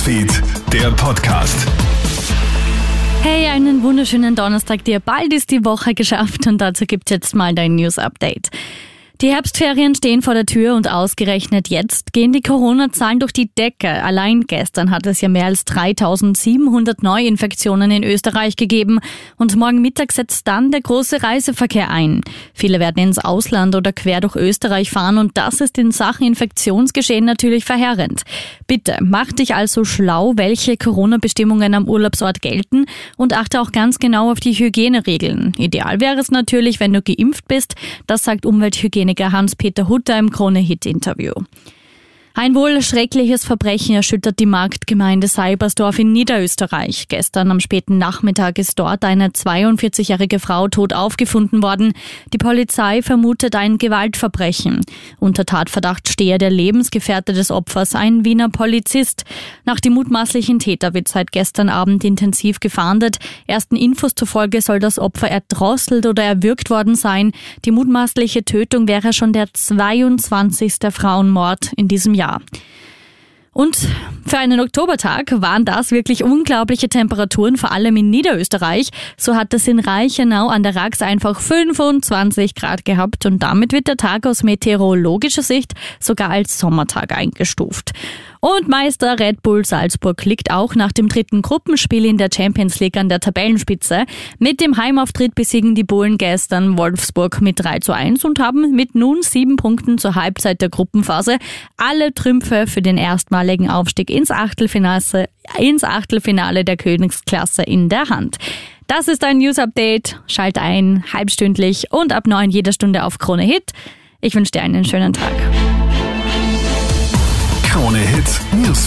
Newsfeed, der Podcast. Hey, einen wunderschönen Donnerstag dir. Bald ist die Woche geschafft und dazu gibt's jetzt mal dein News Update. Die Herbstferien stehen vor der Tür und ausgerechnet jetzt gehen die Corona-Zahlen durch die Decke. Allein gestern hat es ja mehr als 3700 Neuinfektionen in Österreich gegeben und morgen Mittag setzt dann der große Reiseverkehr ein. Viele werden ins Ausland oder quer durch Österreich fahren und das ist in Sachen Infektionsgeschehen natürlich verheerend. Bitte mach dich also schlau, welche Corona-Bestimmungen am Urlaubsort gelten und achte auch ganz genau auf die Hygieneregeln. Ideal wäre es natürlich, wenn du geimpft bist. Das sagt Umwelthygiene Techniker Hans-Peter Hutter im Krone-Hit-Interview. Ein wohl schreckliches Verbrechen erschüttert die Marktgemeinde Seibersdorf in Niederösterreich. Gestern am späten Nachmittag ist dort eine 42-jährige Frau tot aufgefunden worden. Die Polizei vermutet ein Gewaltverbrechen. Unter Tatverdacht stehe der Lebensgefährte des Opfers, ein Wiener Polizist. Nach dem mutmaßlichen Täter wird seit gestern Abend intensiv gefahndet. Ersten Infos zufolge soll das Opfer erdrosselt oder erwürgt worden sein. Die mutmaßliche Tötung wäre schon der 22. Frauenmord in diesem Jahr. Jahr. Und für einen Oktobertag waren das wirklich unglaubliche Temperaturen, vor allem in Niederösterreich. So hat es in Reichenau an der Rax einfach 25 Grad gehabt und damit wird der Tag aus meteorologischer Sicht sogar als Sommertag eingestuft. Und Meister Red Bull Salzburg liegt auch nach dem dritten Gruppenspiel in der Champions League an der Tabellenspitze. Mit dem Heimauftritt besiegen die Bullen gestern Wolfsburg mit 3 zu 1 und haben mit nun sieben Punkten zur Halbzeit der Gruppenphase alle Trümpfe für den erstmaligen Aufstieg ins Achtelfinale, ins Achtelfinale der Königsklasse in der Hand. Das ist ein News Update. Schalt ein, halbstündlich und ab neun jeder Stunde auf Krone Hit. Ich wünsche dir einen schönen Tag.